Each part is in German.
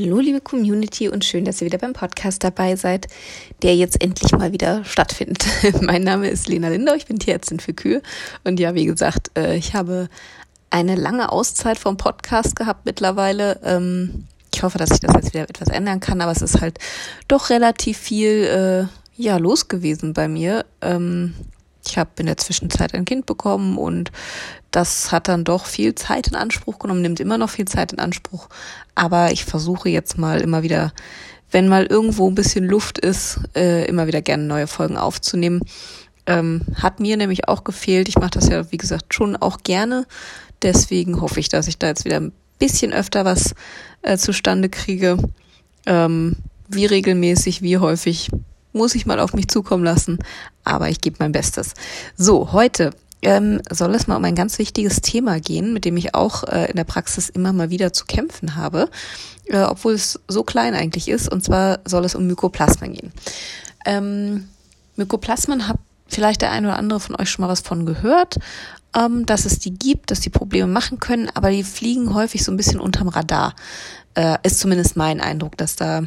Hallo liebe Community und schön, dass ihr wieder beim Podcast dabei seid, der jetzt endlich mal wieder stattfindet. mein Name ist Lena Lindau, ich bin Tierärztin für Kühe und ja, wie gesagt, äh, ich habe eine lange Auszeit vom Podcast gehabt mittlerweile. Ähm, ich hoffe, dass ich das jetzt wieder etwas ändern kann, aber es ist halt doch relativ viel äh, ja los gewesen bei mir. Ähm, ich habe in der Zwischenzeit ein Kind bekommen und das hat dann doch viel Zeit in Anspruch genommen, nimmt immer noch viel Zeit in Anspruch. Aber ich versuche jetzt mal immer wieder, wenn mal irgendwo ein bisschen Luft ist, äh, immer wieder gerne neue Folgen aufzunehmen. Ähm, hat mir nämlich auch gefehlt. Ich mache das ja, wie gesagt, schon auch gerne. Deswegen hoffe ich, dass ich da jetzt wieder ein bisschen öfter was äh, zustande kriege. Ähm, wie regelmäßig, wie häufig muss ich mal auf mich zukommen lassen, aber ich gebe mein Bestes. So, heute ähm, soll es mal um ein ganz wichtiges Thema gehen, mit dem ich auch äh, in der Praxis immer mal wieder zu kämpfen habe, äh, obwohl es so klein eigentlich ist. Und zwar soll es um Mykoplasmen gehen. Ähm, Mykoplasmen hat vielleicht der eine oder andere von euch schon mal was von gehört, ähm, dass es die gibt, dass die Probleme machen können, aber die fliegen häufig so ein bisschen unterm Radar. Äh, ist zumindest mein Eindruck, dass da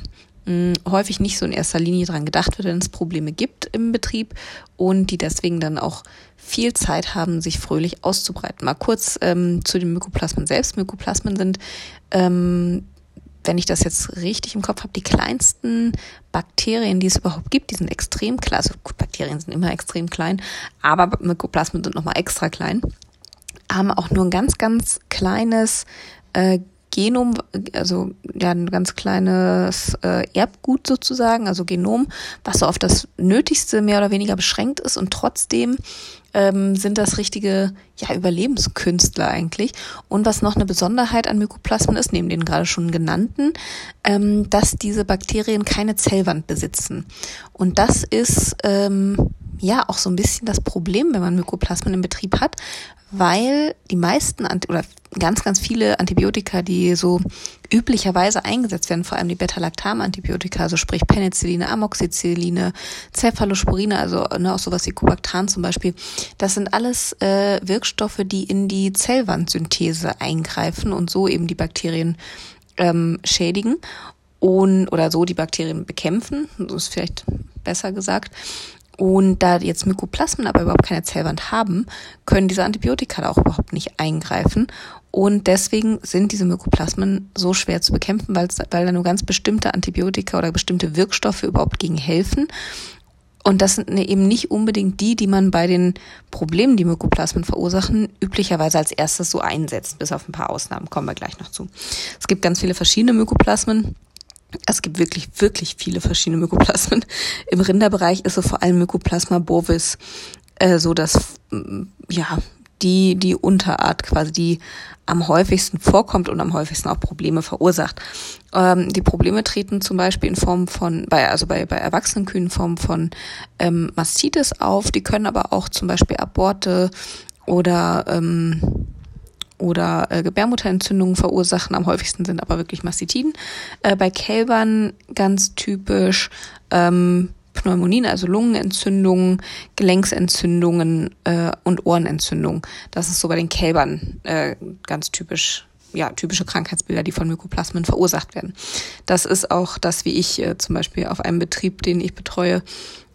mh, häufig nicht so in erster Linie dran gedacht wird, wenn es Probleme gibt im Betrieb und die deswegen dann auch viel Zeit haben, sich fröhlich auszubreiten. Mal kurz ähm, zu den Mykoplasmen selbst. Mykoplasmen sind, ähm, wenn ich das jetzt richtig im Kopf habe, die kleinsten Bakterien, die es überhaupt gibt. Die sind extrem klein. Also gut, Bakterien sind immer extrem klein, aber Mykoplasmen sind nochmal extra klein. Haben auch nur ein ganz, ganz kleines äh, Genom, also ja ein ganz kleines äh, Erbgut sozusagen, also Genom, was so auf das Nötigste mehr oder weniger beschränkt ist und trotzdem ähm, sind das richtige ja Überlebenskünstler eigentlich. Und was noch eine Besonderheit an Mykoplasmen ist, neben den gerade schon genannten, ähm, dass diese Bakterien keine Zellwand besitzen. Und das ist ähm, ja auch so ein bisschen das Problem, wenn man Mykoplasmen im Betrieb hat, weil die meisten oder ganz, ganz viele Antibiotika, die so üblicherweise eingesetzt werden, vor allem die Beta-Lactam-Antibiotika, also sprich Penicilline, Amoxicilline, Cephalosporine, also ne, auch sowas wie Cubactran zum Beispiel, das sind alles äh, Wirkstoffe, die in die Zellwandsynthese eingreifen und so eben die Bakterien ähm, schädigen und oder so die Bakterien bekämpfen, so ist vielleicht besser gesagt. Und da jetzt Mykoplasmen aber überhaupt keine Zellwand haben, können diese Antibiotika da auch überhaupt nicht eingreifen. Und deswegen sind diese Mykoplasmen so schwer zu bekämpfen, weil, da nur ganz bestimmte Antibiotika oder bestimmte Wirkstoffe überhaupt gegen helfen. Und das sind ne, eben nicht unbedingt die, die man bei den Problemen, die Mykoplasmen verursachen, üblicherweise als erstes so einsetzt. Bis auf ein paar Ausnahmen kommen wir gleich noch zu. Es gibt ganz viele verschiedene Mykoplasmen. Es gibt wirklich, wirklich viele verschiedene Mykoplasmen. Im Rinderbereich ist so vor allem Mykoplasma bovis äh, so dass, mm, ja, die, die Unterart quasi, die am häufigsten vorkommt und am häufigsten auch Probleme verursacht. Ähm, die Probleme treten zum Beispiel in Form von, bei, also bei, bei erwachsenen Kühen in Form von ähm, Mastitis auf. Die können aber auch zum Beispiel Aborte oder ähm, oder äh, Gebärmutterentzündungen verursachen. Am häufigsten sind aber wirklich Mastitiden. Äh, bei Kälbern ganz typisch ähm, Pneumonien, also Lungenentzündungen, Gelenksentzündungen äh, und Ohrenentzündungen. Das ist so bei den Kälbern äh, ganz typisch ja, typische Krankheitsbilder, die von Mykoplasmen verursacht werden. Das ist auch das, wie ich äh, zum Beispiel auf einem Betrieb, den ich betreue,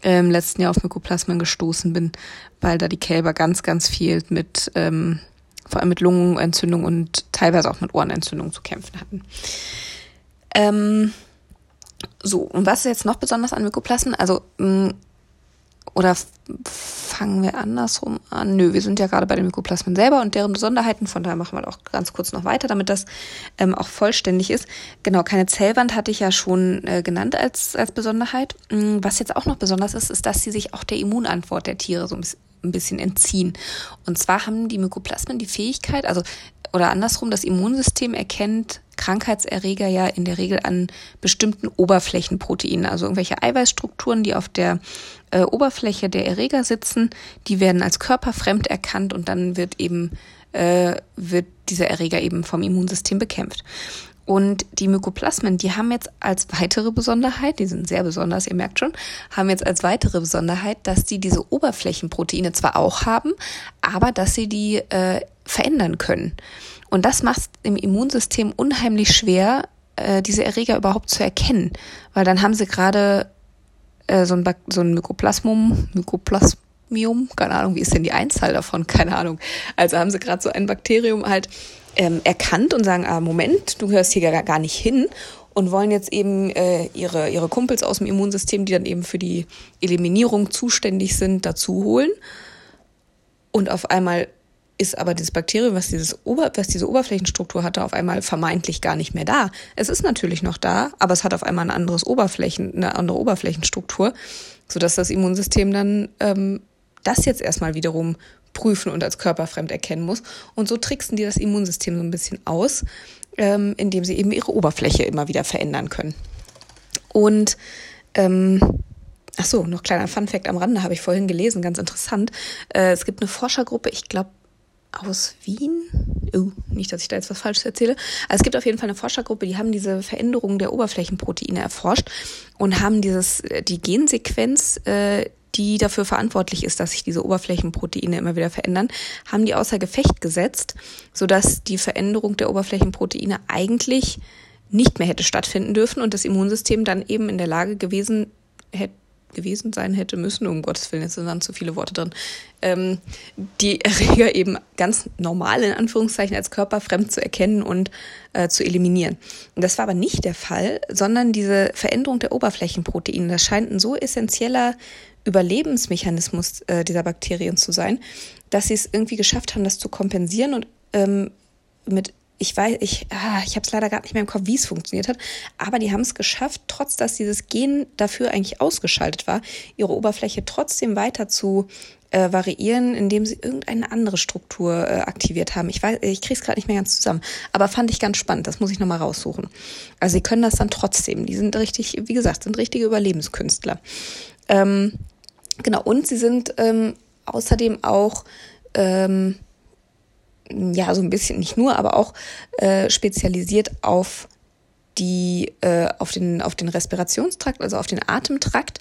äh, im letzten Jahr auf Mykoplasmen gestoßen bin, weil da die Kälber ganz, ganz viel mit ähm, vor allem mit Lungenentzündung und teilweise auch mit Ohrenentzündung zu kämpfen hatten. Ähm, so, und was ist jetzt noch besonders an Mykoplasmen? Also, mh, mm, oder fangen wir andersrum an? Nö, wir sind ja gerade bei den Mykoplasmen selber und deren Besonderheiten. Von daher machen wir auch ganz kurz noch weiter, damit das ähm, auch vollständig ist. Genau, keine Zellwand hatte ich ja schon äh, genannt als, als Besonderheit. Mm, was jetzt auch noch besonders ist, ist, dass sie sich auch der Immunantwort der Tiere so ein bisschen ein bisschen entziehen. Und zwar haben die Mykoplasmen die Fähigkeit, also oder andersrum, das Immunsystem erkennt Krankheitserreger ja in der Regel an bestimmten Oberflächenproteinen, also irgendwelche Eiweißstrukturen, die auf der äh, Oberfläche der Erreger sitzen, die werden als körperfremd erkannt und dann wird eben äh, wird dieser Erreger eben vom Immunsystem bekämpft. Und die Mykoplasmen, die haben jetzt als weitere Besonderheit, die sind sehr besonders, ihr merkt schon, haben jetzt als weitere Besonderheit, dass die diese Oberflächenproteine zwar auch haben, aber dass sie die äh, verändern können. Und das macht im Immunsystem unheimlich schwer, äh, diese Erreger überhaupt zu erkennen, weil dann haben sie gerade äh, so ein, Bak so ein Mykoplasmum, Mykoplasmium, keine Ahnung, wie ist denn die Einzahl davon, keine Ahnung. Also haben sie gerade so ein Bakterium halt ähm, erkannt und sagen, ah, Moment, du hörst hier gar, gar nicht hin und wollen jetzt eben äh, ihre, ihre Kumpels aus dem Immunsystem, die dann eben für die Eliminierung zuständig sind, dazu holen. Und auf einmal ist aber dieses Bakterium, was, dieses Ober, was diese Oberflächenstruktur hatte, auf einmal vermeintlich gar nicht mehr da. Es ist natürlich noch da, aber es hat auf einmal ein anderes Oberflächen, eine andere Oberflächenstruktur, sodass das Immunsystem dann ähm, das jetzt erstmal wiederum prüfen und als körperfremd erkennen muss. Und so tricksen die das Immunsystem so ein bisschen aus, ähm, indem sie eben ihre Oberfläche immer wieder verändern können. Und ähm, Ach so, noch kleiner Funfact am Rande habe ich vorhin gelesen, ganz interessant. Äh, es gibt eine Forschergruppe, ich glaube aus Wien. Oh, nicht, dass ich da jetzt was Falsches erzähle. Also es gibt auf jeden Fall eine Forschergruppe, die haben diese Veränderungen der Oberflächenproteine erforscht und haben dieses äh, die Gensequenz äh, die dafür verantwortlich ist, dass sich diese Oberflächenproteine immer wieder verändern, haben die außer Gefecht gesetzt, sodass die Veränderung der Oberflächenproteine eigentlich nicht mehr hätte stattfinden dürfen und das Immunsystem dann eben in der Lage gewesen hätte, gewesen sein hätte müssen, um Gottes Willen, jetzt sind dann zu viele Worte drin, ähm, die Erreger eben ganz normal in Anführungszeichen als körperfremd zu erkennen und äh, zu eliminieren. Und das war aber nicht der Fall, sondern diese Veränderung der Oberflächenproteine, das scheint ein so essentieller Überlebensmechanismus äh, dieser Bakterien zu sein, dass sie es irgendwie geschafft haben, das zu kompensieren und ähm, mit ich weiß, ich, ah, ich habe es leider gar nicht mehr im Kopf, wie es funktioniert hat, aber die haben es geschafft, trotz dass dieses Gen dafür eigentlich ausgeschaltet war, ihre Oberfläche trotzdem weiter zu äh, variieren, indem sie irgendeine andere Struktur äh, aktiviert haben. Ich weiß, ich kriege es gerade nicht mehr ganz zusammen, aber fand ich ganz spannend. Das muss ich nochmal raussuchen. Also sie können das dann trotzdem. Die sind richtig, wie gesagt, sind richtige Überlebenskünstler. Ähm, Genau, und sie sind ähm, außerdem auch ähm, ja so ein bisschen nicht nur, aber auch äh, spezialisiert auf die äh, auf den auf den Respirationstrakt, also auf den Atemtrakt.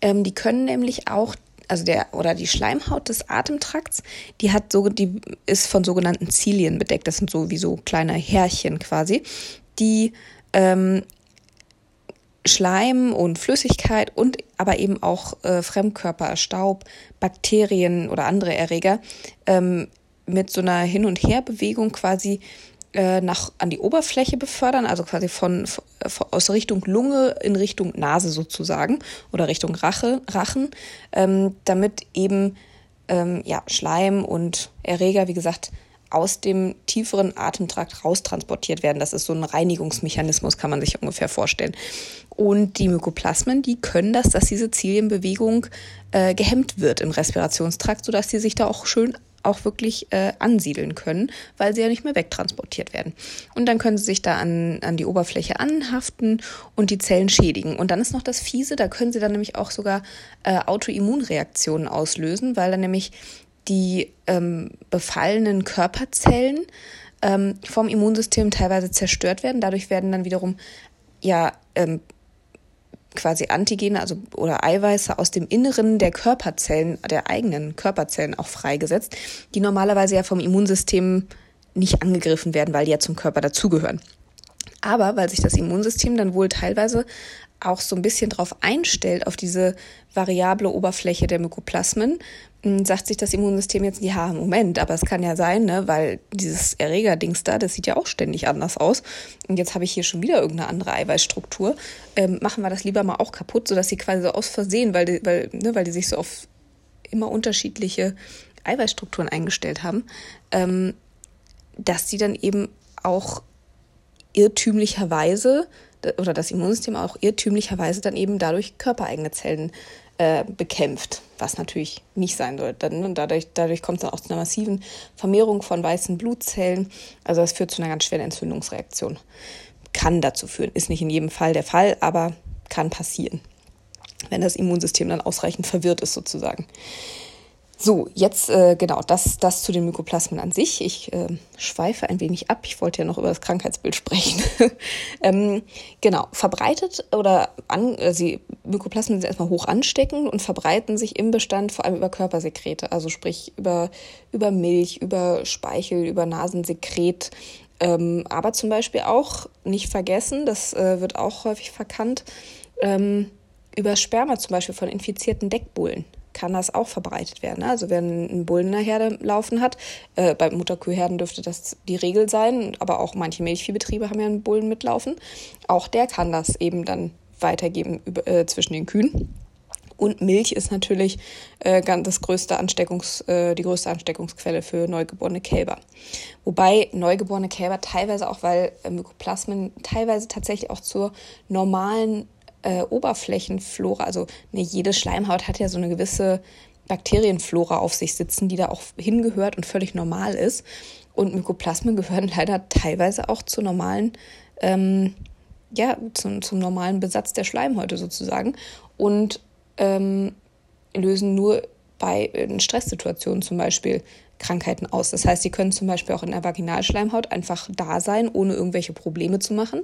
Ähm, die können nämlich auch also der oder die Schleimhaut des Atemtrakts, die hat so die ist von sogenannten Zilien bedeckt. Das sind so wie so kleine Härchen quasi, die ähm, Schleim und Flüssigkeit und aber eben auch äh, Fremdkörper, Staub, Bakterien oder andere Erreger ähm, mit so einer Hin- und Herbewegung quasi äh, nach an die Oberfläche befördern, also quasi von, von, aus Richtung Lunge in Richtung Nase sozusagen oder Richtung Rache, Rachen, ähm, damit eben ähm, ja Schleim und Erreger, wie gesagt, aus dem tieferen Atemtrakt raustransportiert werden. Das ist so ein Reinigungsmechanismus, kann man sich ungefähr vorstellen. Und die Mykoplasmen, die können das, dass diese Zilienbewegung äh, gehemmt wird im Respirationstrakt, sodass sie sich da auch schön auch wirklich äh, ansiedeln können, weil sie ja nicht mehr wegtransportiert werden. Und dann können sie sich da an, an die Oberfläche anhaften und die Zellen schädigen. Und dann ist noch das Fiese, da können sie dann nämlich auch sogar äh, Autoimmunreaktionen auslösen, weil dann nämlich die ähm, befallenen Körperzellen ähm, vom Immunsystem teilweise zerstört werden. Dadurch werden dann wiederum ja ähm, quasi Antigene, also oder Eiweiße aus dem Inneren der Körperzellen, der eigenen Körperzellen auch freigesetzt, die normalerweise ja vom Immunsystem nicht angegriffen werden, weil die ja zum Körper dazugehören. Aber weil sich das Immunsystem dann wohl teilweise auch so ein bisschen drauf einstellt, auf diese variable Oberfläche der Mykoplasmen, hm, sagt sich das Immunsystem jetzt, ja, Moment, aber es kann ja sein, ne, weil dieses Erregerdings da, das sieht ja auch ständig anders aus. Und jetzt habe ich hier schon wieder irgendeine andere Eiweißstruktur. Ähm, machen wir das lieber mal auch kaputt, sodass sie quasi so aus Versehen, weil die, weil, ne, weil die sich so auf immer unterschiedliche Eiweißstrukturen eingestellt haben, ähm, dass sie dann eben auch irrtümlicherweise oder das Immunsystem auch irrtümlicherweise dann eben dadurch körpereigene Zellen äh, bekämpft, was natürlich nicht sein soll. Dann, und dadurch, dadurch kommt es dann auch zu einer massiven Vermehrung von weißen Blutzellen. Also das führt zu einer ganz schweren Entzündungsreaktion. Kann dazu führen, ist nicht in jedem Fall der Fall, aber kann passieren, wenn das Immunsystem dann ausreichend verwirrt ist sozusagen. So, jetzt äh, genau das, das zu den Mykoplasmen an sich. Ich äh, schweife ein wenig ab. Ich wollte ja noch über das Krankheitsbild sprechen. ähm, genau, verbreitet oder an, äh, sie, Mykoplasmen sind erstmal hoch ansteckend und verbreiten sich im Bestand vor allem über Körpersekrete, also sprich über, über Milch, über Speichel, über Nasensekret, Ähm, aber zum Beispiel auch nicht vergessen, das äh, wird auch häufig verkannt, ähm, über Sperma zum Beispiel von infizierten Deckbullen kann das auch verbreitet werden. Also wer einen Bullen in der Herde laufen hat, äh, bei Mutterkuhherden dürfte das die Regel sein, aber auch manche Milchviehbetriebe haben ja einen Bullen mitlaufen. Auch der kann das eben dann weitergeben über, äh, zwischen den Kühen. Und Milch ist natürlich äh, das größte Ansteckungs, äh, die größte Ansteckungsquelle für neugeborene Kälber. Wobei neugeborene Kälber teilweise auch, weil äh, Mykoplasmen teilweise tatsächlich auch zur normalen äh, Oberflächenflora, also ne, jede Schleimhaut hat ja so eine gewisse Bakterienflora auf sich sitzen, die da auch hingehört und völlig normal ist. Und Mykoplasmen gehören leider teilweise auch zur normalen, ähm, ja, zum, zum normalen Besatz der Schleimhäute sozusagen und ähm, lösen nur bei Stresssituationen zum Beispiel Krankheiten aus. Das heißt, sie können zum Beispiel auch in der Vaginalschleimhaut einfach da sein, ohne irgendwelche Probleme zu machen.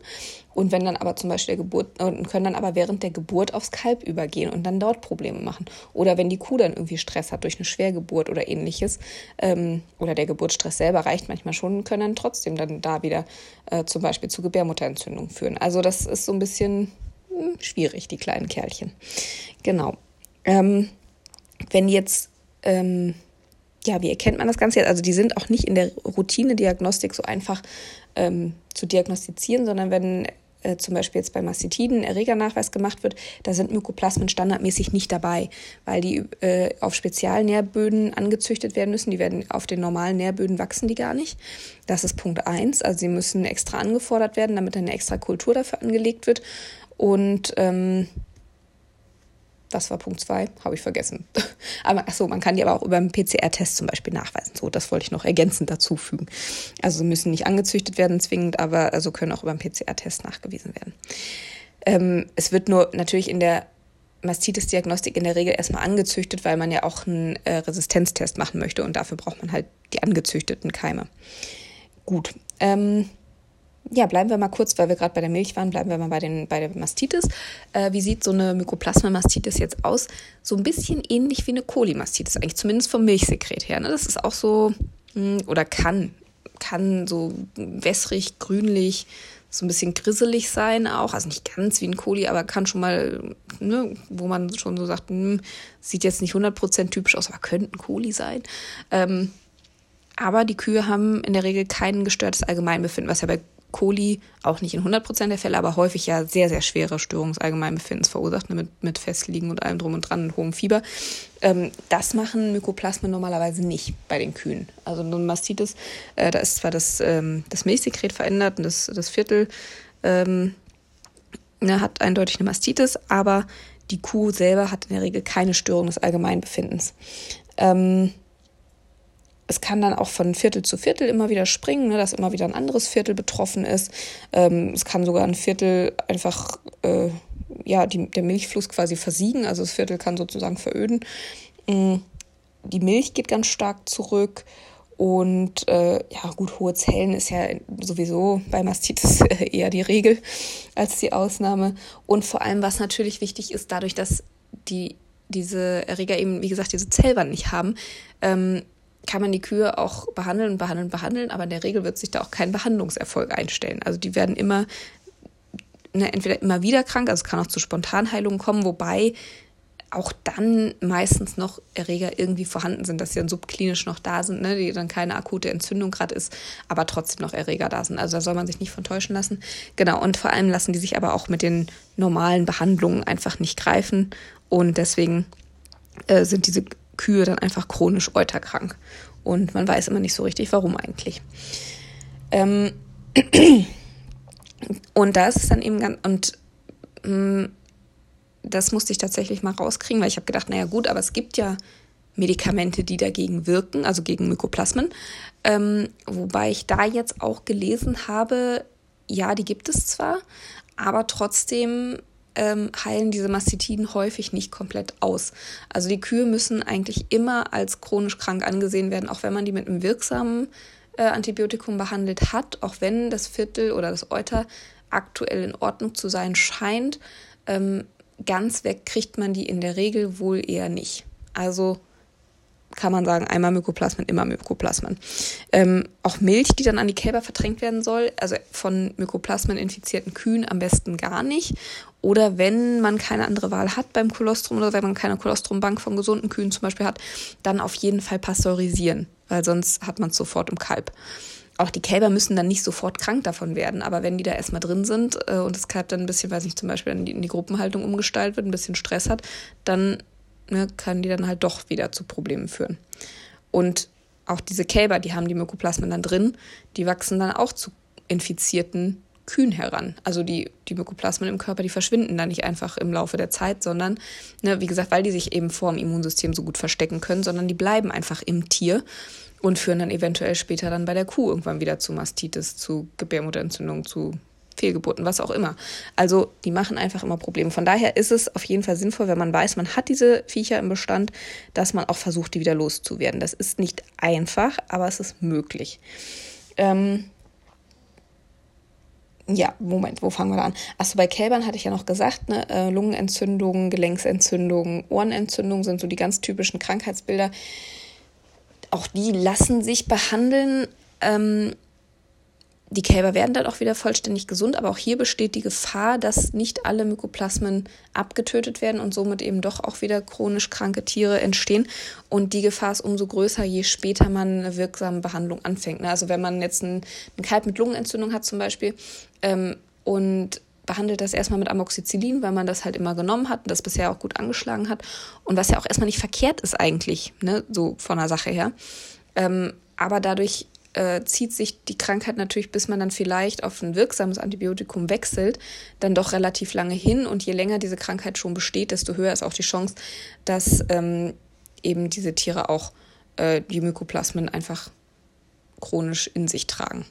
Und wenn dann aber zum Beispiel der Geburt, und können dann aber während der Geburt aufs Kalb übergehen und dann dort Probleme machen. Oder wenn die Kuh dann irgendwie Stress hat durch eine Schwergeburt oder ähnliches, ähm, oder der Geburtsstress selber reicht manchmal schon, können dann trotzdem dann da wieder äh, zum Beispiel zu Gebärmutterentzündung führen. Also das ist so ein bisschen hm, schwierig, die kleinen Kerlchen. Genau. Ähm, wenn jetzt ähm, ja, wie erkennt man das Ganze jetzt? Also die sind auch nicht in der Routine-Diagnostik so einfach ähm, zu diagnostizieren, sondern wenn äh, zum Beispiel jetzt bei Mastitiden Erregernachweis gemacht wird, da sind Mykoplasmen standardmäßig nicht dabei, weil die äh, auf Spezialnährböden angezüchtet werden müssen. Die werden auf den normalen Nährböden wachsen die gar nicht. Das ist Punkt eins. Also sie müssen extra angefordert werden, damit eine extra Kultur dafür angelegt wird. Und ähm, das war Punkt zwei, habe ich vergessen. aber ach so, man kann die aber auch über einen PCR-Test zum Beispiel nachweisen. So, das wollte ich noch ergänzend dazu fügen. Also müssen nicht angezüchtet werden zwingend, aber also können auch über einen PCR-Test nachgewiesen werden. Ähm, es wird nur natürlich in der Mastitis-Diagnostik in der Regel erstmal angezüchtet, weil man ja auch einen äh, Resistenztest machen möchte und dafür braucht man halt die angezüchteten Keime. Gut. Ähm, ja, bleiben wir mal kurz, weil wir gerade bei der Milch waren, bleiben wir mal bei, den, bei der Mastitis. Äh, wie sieht so eine Mykoplasma-Mastitis jetzt aus? So ein bisschen ähnlich wie eine Colimastitis, eigentlich zumindest vom Milchsekret her. Ne? Das ist auch so, mh, hm, oder kann, kann so wässrig, grünlich, so ein bisschen grisselig sein auch. Also nicht ganz wie ein Coli, aber kann schon mal, ne, wo man schon so sagt, mh, hm, sieht jetzt nicht 100% typisch aus, aber könnte ein Coli sein. Ähm, aber die Kühe haben in der Regel kein gestörtes Allgemeinbefinden, was ja bei Coli auch nicht in 100% der Fälle, aber häufig ja sehr, sehr schwere Störungen des Allgemeinbefindens verursacht, ne, mit, mit Festliegen und allem drum und dran und hohem Fieber. Ähm, das machen Mykoplasmen normalerweise nicht bei den Kühen. Also so ein Mastitis, äh, da ist zwar das, ähm, das Milchsekret verändert und das, das Viertel ähm, ne, hat eindeutig eine Mastitis, aber die Kuh selber hat in der Regel keine Störung des Allgemeinbefindens. Ähm, es kann dann auch von Viertel zu Viertel immer wieder springen, ne, dass immer wieder ein anderes Viertel betroffen ist. Ähm, es kann sogar ein Viertel einfach, äh, ja, die, der Milchfluss quasi versiegen, also das Viertel kann sozusagen veröden. Ähm, die Milch geht ganz stark zurück. Und äh, ja, gut, hohe Zellen ist ja sowieso bei Mastitis eher die Regel als die Ausnahme. Und vor allem, was natürlich wichtig ist, dadurch, dass die diese Erreger eben, wie gesagt, diese Zellwand nicht haben, ähm, kann man die Kühe auch behandeln, behandeln, behandeln, aber in der Regel wird sich da auch kein Behandlungserfolg einstellen. Also die werden immer, ne, entweder immer wieder krank, also es kann auch zu Spontanheilungen kommen, wobei auch dann meistens noch Erreger irgendwie vorhanden sind, dass sie dann subklinisch noch da sind, ne, die dann keine akute Entzündung gerade ist, aber trotzdem noch Erreger da sind. Also da soll man sich nicht von täuschen lassen. Genau, und vor allem lassen die sich aber auch mit den normalen Behandlungen einfach nicht greifen und deswegen äh, sind diese Kühe dann einfach chronisch euterkrank. Und man weiß immer nicht so richtig, warum eigentlich. Ähm und das ist dann eben ganz, und mh, mm, das musste ich tatsächlich mal rauskriegen, weil ich habe gedacht, naja gut, aber es gibt ja Medikamente, die dagegen wirken, also gegen Mykoplasmen. Ähm, wobei ich da jetzt auch gelesen habe, ja, die gibt es zwar, aber trotzdem ähm, heilen diese Mastitiden häufig nicht komplett aus. Also die Kühe müssen eigentlich immer als chronisch krank angesehen werden, auch wenn man die mit einem wirksamen äh, Antibiotikum behandelt hat, auch wenn das Viertel oder das Euter aktuell in Ordnung zu sein scheint. Ähm, ganz weg kriegt man die in der Regel wohl eher nicht. Also kann man sagen, einmal Mykoplasmen, immer Mykoplasmen. Ähm, auch Milch, die dann an die Kälber vertränkt werden soll, also von Mykoplasmen infizierten Kühen am besten gar nicht. Oder wenn man keine andere Wahl hat beim Kolostrum oder wenn man keine Kolostrumbank von gesunden Kühen zum Beispiel hat, dann auf jeden Fall pasteurisieren, weil sonst hat man es sofort im Kalb. Auch die Kälber müssen dann nicht sofort krank davon werden, aber wenn die da erstmal drin sind äh, und das Kalb dann ein bisschen, weiß ich zum Beispiel in die, in die Gruppenhaltung umgestaltet wird, ein bisschen Stress hat, dann ne, kann die dann halt doch wieder zu Problemen führen. Und auch diese Kälber, die haben die Mykoplasmen dann drin, die wachsen dann auch zu infizierten Kühen heran. Also die, die Mykoplasmen im Körper, die verschwinden dann nicht einfach im Laufe der Zeit, sondern, ne, wie gesagt, weil die sich eben vor dem Immunsystem so gut verstecken können, sondern die bleiben einfach im Tier und führen dann eventuell später dann bei der Kuh irgendwann wieder zu Mastitis, zu Gebärmutterentzündung, zu Fehlgeburten, was auch immer. Also die machen einfach immer Probleme. Von daher ist es auf jeden Fall sinnvoll, wenn man weiß, man hat diese Viecher im Bestand, dass man auch versucht, die wieder loszuwerden. Das ist nicht einfach, aber es ist möglich. Ähm, ja, Moment, wo fangen wir da an? Achso, bei Kälbern hatte ich ja noch gesagt, ne, äh, Lungenentzündungen, Gelenksentzündungen, Ohrenentzündungen sind so die ganz typischen Krankheitsbilder. Auch die lassen sich behandeln. Ähm, die Kälber werden dann auch wieder vollständig gesund, aber auch hier besteht die Gefahr, dass nicht alle Mykoplasmen abgetötet werden und somit eben doch auch wieder chronisch kranke Tiere entstehen. Und die Gefahr ist umso größer, je später man eine wirksame Behandlung anfängt. Ne? Also wenn man jetzt einen, Kalb mit Lungenentzündung hat zum Beispiel ähm, und behandelt das erstmal mit Amoxicillin, weil man das halt immer genommen hat und das bisher auch gut angeschlagen hat. Und was ja auch erstmal nicht verkehrt ist eigentlich, ne? so von der Sache her. Ähm, aber dadurch äh, zieht sich die Krankheit natürlich, bis man dann vielleicht auf ein wirksames Antibiotikum wechselt, dann doch relativ lange hin. Und je länger diese Krankheit schon besteht, desto höher ist auch die Chance, dass ähm, eben diese Tiere auch äh, die Mykoplasmen einfach chronisch in sich tragen.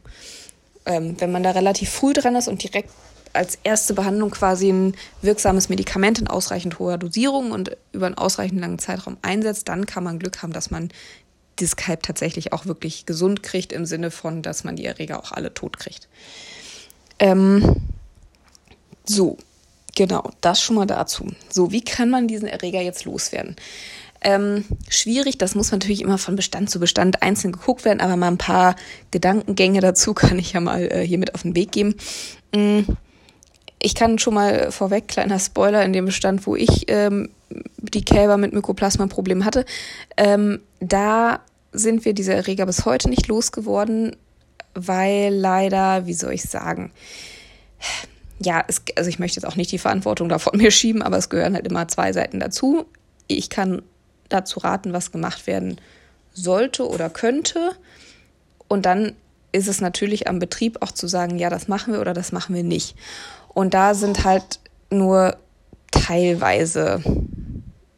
Ähm, wenn man da relativ früh dran ist und direkt als erste Behandlung quasi ein wirksames Medikament in ausreichend hoher Dosierung und über einen ausreichend langen Zeitraum einsetzt, dann kann man Glück haben, dass man das Kalb tatsächlich auch wirklich gesund kriegt, im Sinne von, dass man die Erreger auch alle tot kriegt. Ähm, so, genau, das schon mal dazu. So, wie kann man diesen Erreger jetzt loswerden? Ähm, schwierig, das muss natürlich immer von Bestand zu Bestand einzeln geguckt werden, aber mal ein paar Gedankengänge dazu kann ich ja mal äh, hier mit auf den Weg geben. Mm, ich kann schon mal vorweg, kleiner Spoiler, in dem Bestand, wo ich ähm, die Kälber mit Mykoplasma-Problemen hatte, ähm, da sind wir diese Erreger bis heute nicht losgeworden, weil leider, wie soll ich sagen, ja, es, also ich möchte jetzt auch nicht die Verantwortung da von mir schieben, aber es gehören halt immer zwei Seiten dazu. Ich kann dazu raten, was gemacht werden sollte oder könnte. Und dann ist es natürlich am Betrieb auch zu sagen, ja, das machen wir oder das machen wir nicht. Und da sind halt nur teilweise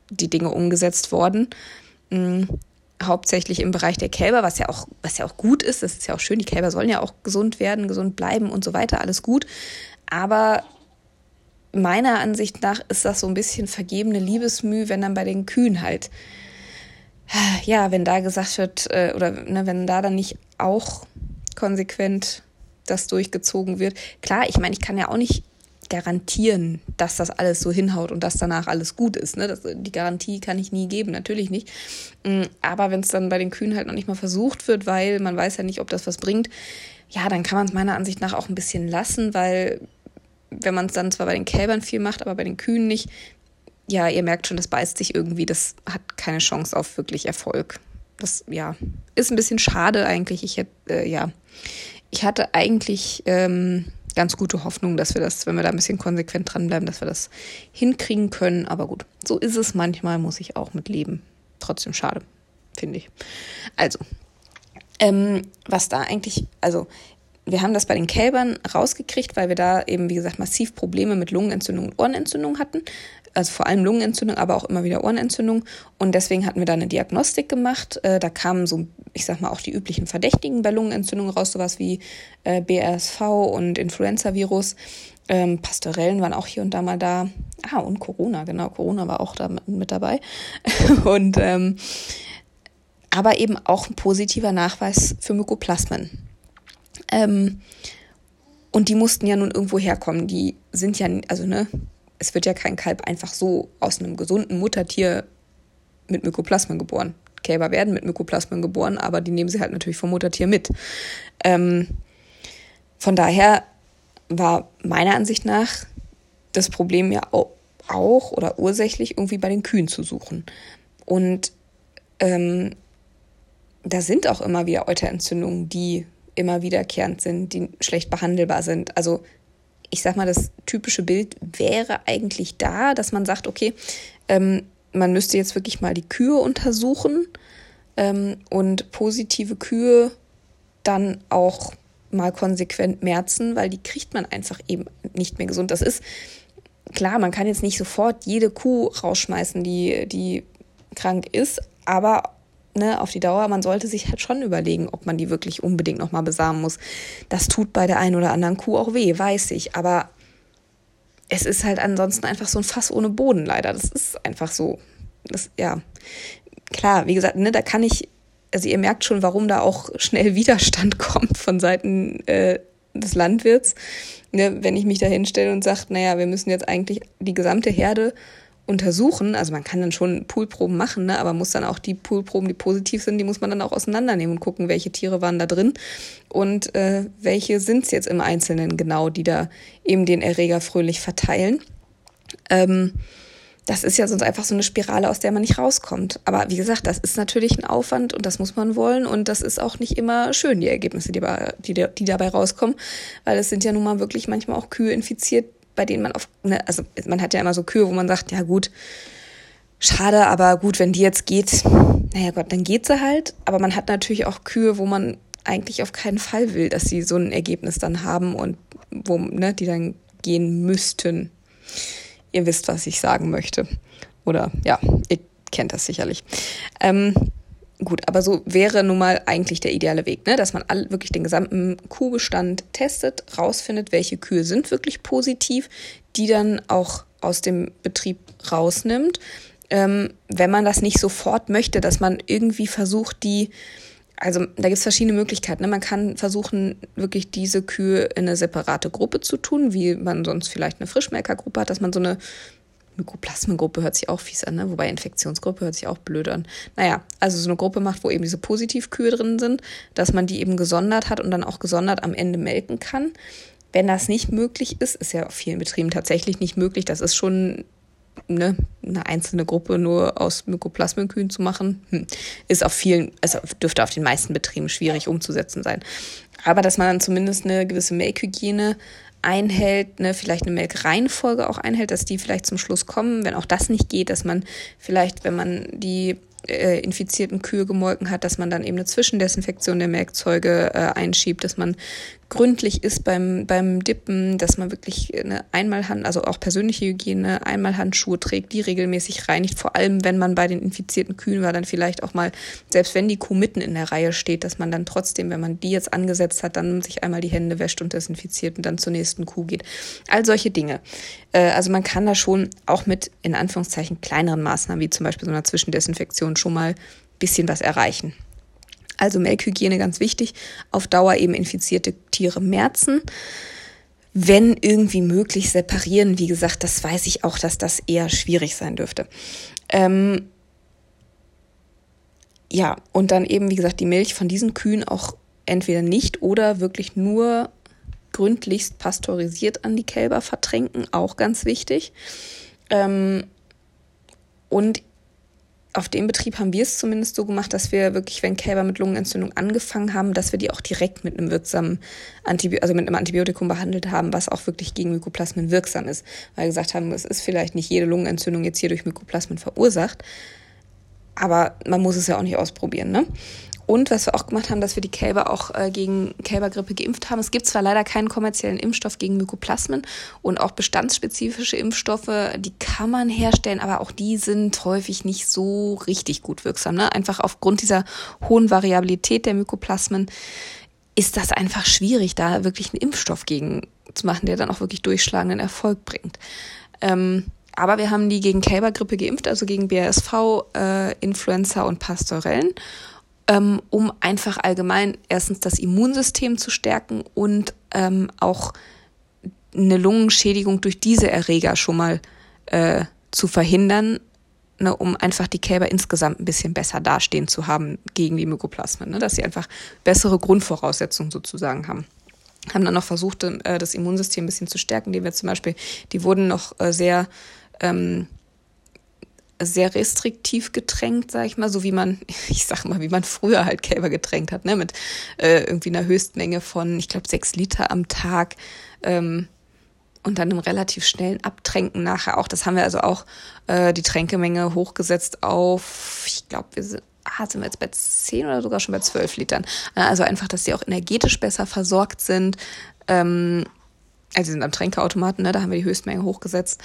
die Dinge umgesetzt worden. Hauptsächlich im Bereich der Kälber, was ja auch, was ja auch gut ist. Das ist ja auch schön. Die Kälber sollen ja auch gesund werden, gesund bleiben und so weiter. Alles gut. Aber meiner Ansicht nach ist das so ein bisschen vergebene Liebesmüh, wenn dann bei den Kühen halt, ja, wenn da gesagt wird, äh, oder ne, wenn da dann nicht auch konsequent das durchgezogen wird. Klar, ich meine, ich kann ja auch nicht garantieren, dass das alles so hinhaut und dass danach alles gut ist. Ne? Das, die Garantie kann ich nie geben, natürlich nicht. Mm, aber wenn es dann bei den Kühen halt noch nicht mal versucht wird, weil man weiß ja nicht, ob das was bringt, ja, dann kann man es meiner Ansicht nach auch ein bisschen lassen, weil wenn man es dann zwar bei den Kälbern viel macht, aber bei den Kühen nicht, ja, ihr merkt schon, das beißt sich irgendwie, das hat keine Chance auf wirklich Erfolg. Das, ja, ist ein bisschen schade eigentlich. Ich hätte, äh, ja, ich hatte eigentlich ähm, ganz gute Hoffnung, dass wir das, wenn wir da ein bisschen konsequent dranbleiben, dass wir das hinkriegen können. Aber gut, so ist es manchmal, muss ich auch mit leben. Trotzdem schade, finde ich. Also, ähm, was da eigentlich, also wir haben das bei den Kälbern rausgekriegt, weil wir da eben, wie gesagt, massiv Probleme mit Lungenentzündung und Ohrenentzündung hatten also vor allem Lungenentzündung, aber auch immer wieder Ohrenentzündung. Und deswegen hatten wir da eine Diagnostik gemacht. Äh, da kamen so, ich sag mal, auch die üblichen Verdächtigen bei Lungenentzündung raus, sowas wie äh, BRSV und Influenza-Virus. Ähm, Pastorellen waren auch hier und da mal da. Ah, und Corona, genau, Corona war auch da mit dabei. und ähm, aber eben auch ein positiver Nachweis für Mykoplasmen. Ähm, und die mussten ja nun irgendwo herkommen. Die sind ja, also ne, es wird ja kein Kalb einfach so aus einem gesunden Muttertier mit Mykoplasma geboren. Kälber werden mit Mykoplasmen geboren, aber die nehmen sie halt natürlich vom Muttertier mit. Ähm, von daher war meiner Ansicht nach das Problem ja auch oder ursächlich irgendwie bei den Kühen zu suchen. Und ähm, da sind auch immer wieder Euterentzündungen, die immer wiederkehrend sind, die schlecht behandelbar sind. Also ich sag mal, das typische Bild wäre eigentlich da, dass man sagt, okay, ähm, man müsste jetzt wirklich mal die Kühe untersuchen ähm, und positive Kühe dann auch mal konsequent merzen, weil die kriegt man einfach eben nicht mehr gesund. Das ist klar, man kann jetzt nicht sofort jede Kuh rausschmeißen, die, die krank ist, aber ne, auf die Dauer, man sollte sich halt schon überlegen, ob man die wirklich unbedingt nochmal besamen muss. Das tut bei der einen oder anderen Kuh auch weh, weiß ich, aber es ist halt ansonsten einfach so ein Fass ohne Boden leider. Das ist einfach so. Das, ja, klar, wie gesagt, ne, da kann ich, also ihr merkt schon, warum da auch schnell Widerstand kommt von Seiten äh, des Landwirts. Ne, wenn ich mich da hinstelle und sage, naja, wir müssen jetzt eigentlich die gesamte Herde untersuchen. Also man kann dann schon Poolproben machen, ne? aber muss dann auch die Poolproben, die positiv sind, die muss man dann auch auseinandernehmen und gucken, welche Tiere waren da drin und äh, welche sind es jetzt im Einzelnen genau, die da eben den Erreger fröhlich verteilen. Ähm, das ist ja sonst einfach so eine Spirale, aus der man nicht rauskommt. Aber wie gesagt, das ist natürlich ein Aufwand und das muss man wollen und das ist auch nicht immer schön, die Ergebnisse, die, die, die dabei rauskommen, weil es sind ja nun mal wirklich manchmal auch Kühe infiziert, bei denen man auf, ne, also man hat ja immer so Kühe, wo man sagt, ja gut, schade, aber gut, wenn die jetzt geht, naja Gott, dann geht sie halt. Aber man hat natürlich auch Kühe, wo man eigentlich auf keinen Fall will, dass sie so ein Ergebnis dann haben und wo, ne, die dann gehen müssten. Ihr wisst, was ich sagen möchte. Oder ja, ihr kennt das sicherlich. Ähm, Gut, aber so wäre nun mal eigentlich der ideale Weg, ne? dass man all, wirklich den gesamten Kuhbestand testet, rausfindet, welche Kühe sind wirklich positiv, die dann auch aus dem Betrieb rausnimmt. Ähm, wenn man das nicht sofort möchte, dass man irgendwie versucht, die, also da gibt es verschiedene Möglichkeiten. Ne? Man kann versuchen, wirklich diese Kühe in eine separate Gruppe zu tun, wie man sonst vielleicht eine Frischmelkergruppe hat, dass man so eine Mykoplasmengruppe hört sich auch fies an, ne? wobei Infektionsgruppe hört sich auch blöd an. Naja, also so eine Gruppe macht, wo eben diese Positivkühe drin sind, dass man die eben gesondert hat und dann auch gesondert am Ende melken kann. Wenn das nicht möglich ist, ist ja auf vielen Betrieben tatsächlich nicht möglich. Das ist schon ne, eine einzelne Gruppe nur aus Mykoplasmenkühen zu machen, hm, ist auf vielen, also dürfte auf den meisten Betrieben schwierig umzusetzen sein. Aber dass man dann zumindest eine gewisse Melkhygiene einhält, ne, vielleicht eine Melkreihenfolge auch einhält, dass die vielleicht zum Schluss kommen. Wenn auch das nicht geht, dass man vielleicht, wenn man die äh, infizierten Kühe gemolken hat, dass man dann eben eine Zwischendesinfektion der Melkzeuge äh, einschiebt, dass man gründlich ist beim, beim Dippen, dass man wirklich eine Einmalhand, also auch persönliche Hygiene, Einmalhandschuhe trägt, die regelmäßig reinigt. Vor allem, wenn man bei den infizierten Kühen war, dann vielleicht auch mal, selbst wenn die Kuh mitten in der Reihe steht, dass man dann trotzdem, wenn man die jetzt angesetzt hat, dann sich einmal die Hände wäscht und desinfiziert und dann zur nächsten Kuh geht. All solche Dinge. Äh, also man kann da schon auch mit, in Anführungszeichen, kleineren Maßnahmen, wie zum Beispiel so einer Zwischendesinfektion, schon mal bisschen was erreichen. Also Melkhygiene ganz wichtig. Auf Dauer eben infizierte Tiere merzen. Wenn irgendwie möglich separieren. Wie gesagt, das weiß ich auch, dass das eher schwierig sein dürfte. Ähm ja, und dann eben, wie gesagt, die Milch von diesen Kühen auch entweder nicht oder wirklich nur gründlichst pasteurisiert an die Kälber vertränken, auch ganz wichtig. Ähm und auf dem Betrieb haben wir es zumindest so gemacht, dass wir wirklich, wenn Kälber mit Lungenentzündung angefangen haben, dass wir die auch direkt mit einem wirksamen Antibiotikum, also mit einem Antibiotikum behandelt haben, was auch wirklich gegen Mykoplasmen wirksam ist. Weil wir gesagt haben, es ist vielleicht nicht jede Lungenentzündung jetzt hier durch Mykoplasmen verursacht, aber man muss es ja auch nicht ausprobieren, ne? Und was wir auch gemacht haben, dass wir die Kälber auch äh, gegen Kälbergrippe geimpft haben. Es gibt zwar leider keinen kommerziellen Impfstoff gegen Mykoplasmen und auch bestandsspezifische Impfstoffe, die kann man herstellen, aber auch die sind häufig nicht so richtig gut wirksam. Ne? Einfach aufgrund dieser hohen Variabilität der Mykoplasmen ist das einfach schwierig, da wirklich einen Impfstoff gegen zu machen, der dann auch wirklich durchschlagenden Erfolg bringt. Ähm, aber wir haben die gegen Kälbergrippe geimpft, also gegen BASV, äh, Influenza und Pasteurellen ähm, um einfach allgemein erstens das Immunsystem zu stärken und ähm, auch eine Lungenschädigung durch diese Erreger schon mal äh, zu verhindern, ne, um einfach die Kälber insgesamt ein bisschen besser dastehen zu haben gegen die Mykoplasmen, ne, dass sie einfach bessere Grundvoraussetzungen sozusagen haben. Haben dann noch versucht, äh, das Immunsystem ein bisschen zu stärken, indem wir zum Beispiel, die wurden noch äh, sehr, ähm, sehr restriktiv getränkt, sag ich mal, so wie man, ich sag mal, wie man früher halt Kälber getränkt hat, ne, mit äh, irgendwie einer Höchstmenge von, ich glaube, sechs Liter am Tag. Ähm, und dann einem relativ schnellen Abtränken nachher auch. Das haben wir also auch äh, die Tränkemenge hochgesetzt auf, ich glaube, wir sind, ah, sind wir jetzt bei 10 oder sogar schon bei 12 Litern. Also einfach, dass sie auch energetisch besser versorgt sind. Ähm, also sie sind am Tränkeautomaten, ne, da haben wir die Höchstmenge hochgesetzt.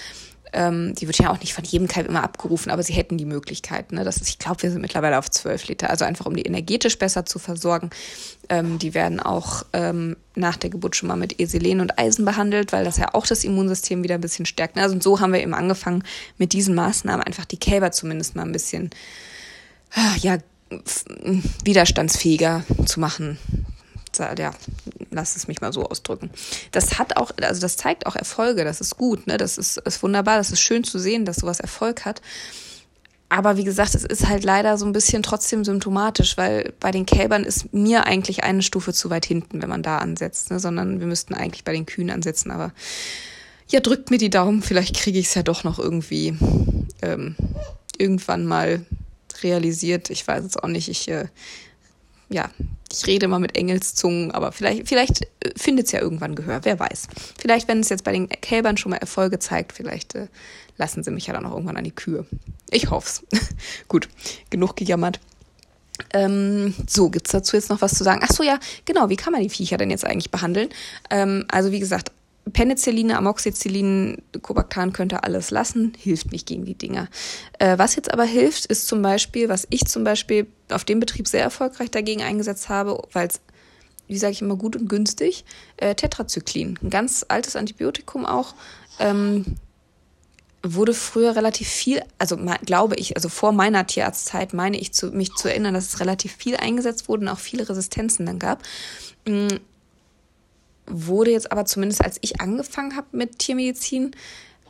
Ähm, die wird ja auch nicht von jedem Kalb immer abgerufen, aber sie hätten die Möglichkeit. Ne? Das ist, ich glaube, wir sind mittlerweile auf 12 Liter. Also einfach, um die energetisch besser zu versorgen. Ähm, die werden auch ähm, nach der Geburt schon mal mit Eselen und Eisen behandelt, weil das ja auch das Immunsystem wieder ein bisschen stärkt. Ne? Also und so haben wir eben angefangen, mit diesen Maßnahmen einfach die Kälber zumindest mal ein bisschen ja, widerstandsfähiger zu machen. Ja, lass es mich mal so ausdrücken. Das hat auch, also das zeigt auch Erfolge, das ist gut, ne? Das ist, ist wunderbar, das ist schön zu sehen, dass sowas Erfolg hat. Aber wie gesagt, es ist halt leider so ein bisschen trotzdem symptomatisch, weil bei den Kälbern ist mir eigentlich eine Stufe zu weit hinten, wenn man da ansetzt, ne? sondern wir müssten eigentlich bei den Kühen ansetzen. Aber ja, drückt mir die Daumen, vielleicht kriege ich es ja doch noch irgendwie ähm, irgendwann mal realisiert. Ich weiß es auch nicht. Ich, äh, ja, ich rede mal mit Engelszungen, aber vielleicht, vielleicht äh, findet es ja irgendwann Gehör. Wer weiß. Vielleicht, wenn es jetzt bei den Kälbern schon mal Erfolge zeigt, vielleicht äh, lassen sie mich ja dann auch irgendwann an die Kühe. Ich hoff's. Gut, genug gejammert. Ähm, so, gibt's dazu jetzt noch was zu sagen? Ach so, ja, genau, wie kann man die Viecher denn jetzt eigentlich behandeln? Ähm, also, wie gesagt, Penicilline, Amoxicillin, Cobactan könnte alles lassen, hilft nicht gegen die Dinger. Äh, was jetzt aber hilft, ist zum Beispiel, was ich zum Beispiel auf dem Betrieb sehr erfolgreich dagegen eingesetzt habe, weil es, wie sage ich immer, gut und günstig, äh, Tetrazyklin, ein ganz altes Antibiotikum auch, ähm, wurde früher relativ viel, also glaube ich, also vor meiner Tierarztzeit meine ich zu, mich zu erinnern, dass es relativ viel eingesetzt wurde und auch viele Resistenzen dann gab. Wurde jetzt aber zumindest, als ich angefangen habe mit Tiermedizin,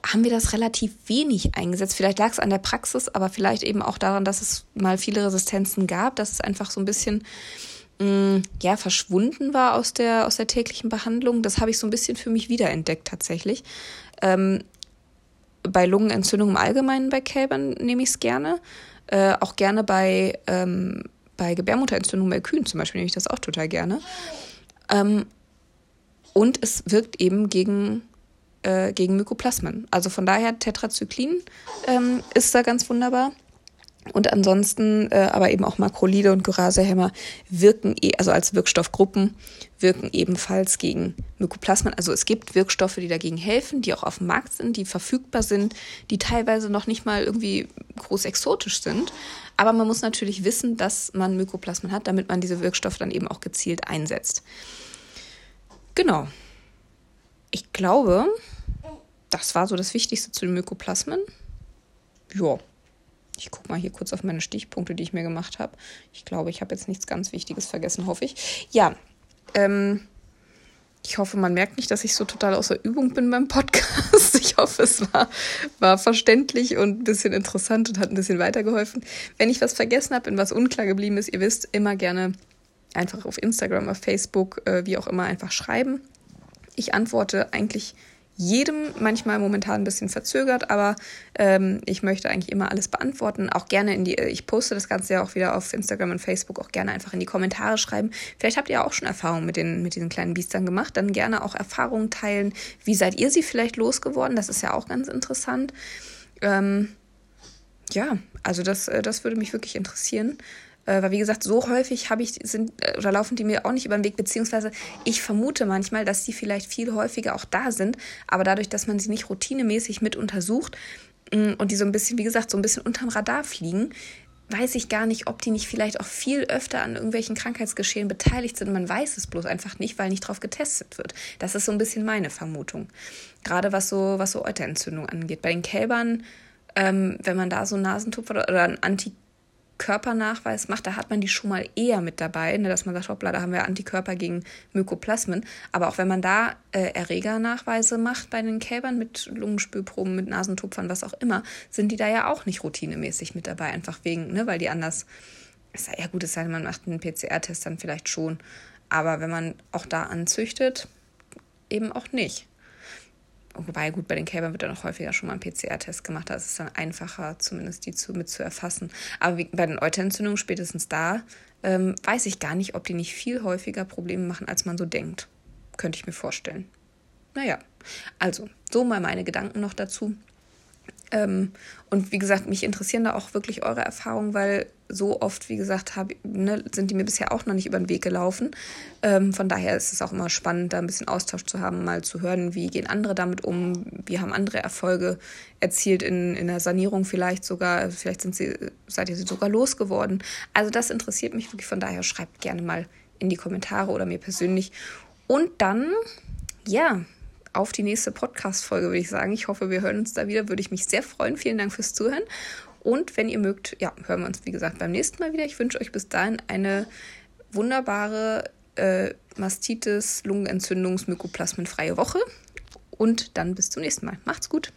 haben wir das relativ wenig eingesetzt. Vielleicht lag es an der Praxis, aber vielleicht eben auch daran, dass es mal viele Resistenzen gab, dass es einfach so ein bisschen mh, mm, ja verschwunden war aus der aus der täglichen Behandlung. Das habe ich so ein bisschen für mich wiederentdeckt tatsächlich. Ähm, bei Lungenentzündung im Allgemeinen bei Kälbern nehme ich es gerne. Äh, auch gerne bei, ähm, bei Gebärmutterentzündung bei Kühen zum Beispiel nehme ich das auch total gerne. Ähm, und es wirkt eben gegen, äh, gegen Mykoplasmen. Also von daher Tetrazyklin ähm, ist da ganz wunderbar. Und ansonsten äh, aber eben auch Makrolide und Gyrasehämmer wirken, e also als Wirkstoffgruppen, wirken ebenfalls gegen Mykoplasmen. Also es gibt Wirkstoffe, die dagegen helfen, die auch auf dem Markt sind, die verfügbar sind, die teilweise noch nicht mal irgendwie groß exotisch sind. Aber man muss natürlich wissen, dass man Mykoplasmen hat, damit man diese Wirkstoffe dann eben auch gezielt einsetzt. Genau. Ich glaube, das war so das Wichtigste zu den Mykoplasmen. Ja. Ich gucke mal hier kurz auf meine Stichpunkte, die ich mir gemacht habe. Ich glaube, ich habe jetzt nichts ganz Wichtiges vergessen, hoffe ich. Ja, ähm, ich hoffe, man merkt nicht, dass ich so total außer Übung bin beim Podcast. Ich hoffe, es war, war verständlich und ein bisschen interessant und hat ein bisschen weitergeholfen. Wenn ich was vergessen habe, wenn was unklar geblieben ist, ihr wisst, immer gerne einfach auf Instagram, auf Facebook, äh, wie auch immer, einfach schreiben. Ich antworte eigentlich jedem, manchmal momentan ein bisschen verzögert, aber ähm, ich möchte eigentlich immer alles beantworten. Auch gerne in die, äh, ich poste das Ganze ja auch wieder auf Instagram und Facebook, auch gerne einfach in die Kommentare schreiben. Vielleicht habt ihr auch schon Erfahrungen mit, mit diesen kleinen Biestern gemacht, dann gerne auch Erfahrungen teilen. Wie seid ihr sie vielleicht losgeworden? Das ist ja auch ganz interessant. Ähm, ja, also das, äh, das würde mich wirklich interessieren. Äh, weil wie gesagt, so häufig habe ich, sind, äh, oder laufen die mir auch nicht über den Weg, beziehungsweise ich vermute manchmal, dass die vielleicht viel häufiger auch da sind, aber dadurch, dass man sie nicht routinemäßig mit untersucht mm, und die so ein bisschen, wie gesagt, so ein bisschen unterm Radar fliegen, weiß ich gar nicht, ob die nicht vielleicht auch viel öfter an irgendwelchen Krankheitsgeschehen beteiligt sind. Man weiß es bloß einfach nicht, weil nicht drauf getestet wird. Das ist so ein bisschen meine Vermutung. Gerade was so, was so Euterentzündung angeht. Bei den Kälbern, ähm, wenn man da so Nasentupfer oder einen Anti Antikörpernachweis macht, da hat man die schon mal eher mit dabei, ne, dass man sagt, hoppla, da haben wir Antikörper gegen Mykoplasmen. Aber auch wenn man da äh, Erregernachweise macht bei den Kälbern mit Lungenspülproben, mit Nasentupfern, was auch immer, sind die da ja auch nicht routinemäßig mit dabei, einfach wegen, ne, weil die anders, ist ja gut, es sei man macht einen PCR-Test dann vielleicht schon. Aber wenn man auch da anzüchtet, eben auch nicht. Wobei, gut, bei den Kälbern wird dann auch häufiger schon mal ein PCR-Test gemacht. Da ist es dann einfacher, zumindest die zu, mit zu erfassen. Aber wie, bei den Euterentzündungen, spätestens da, ähm, weiß ich gar nicht, ob die nicht viel häufiger Probleme machen, als man so denkt. Könnte ich mir vorstellen. Naja, also, so mal meine Gedanken noch dazu. Ähm, und wie gesagt, mich interessieren da auch wirklich eure Erfahrungen, weil so oft, wie gesagt, hab, ne, sind die mir bisher auch noch nicht über den Weg gelaufen. Ähm, von daher ist es auch immer spannend, da ein bisschen Austausch zu haben, mal zu hören, wie gehen andere damit um, wie haben andere Erfolge erzielt in, in der Sanierung vielleicht sogar, vielleicht sind sie, seid ihr sie sogar losgeworden. Also das interessiert mich wirklich, von daher schreibt gerne mal in die Kommentare oder mir persönlich. Und dann, ja, auf die nächste Podcast-Folge, würde ich sagen. Ich hoffe, wir hören uns da wieder. Würde ich mich sehr freuen. Vielen Dank fürs Zuhören. Und wenn ihr mögt, ja, hören wir uns, wie gesagt, beim nächsten Mal wieder. Ich wünsche euch bis dahin eine wunderbare äh, Mastitis, Lungenentzündungs, Mykoplasmenfreie Woche. Und dann bis zum nächsten Mal. Macht's gut.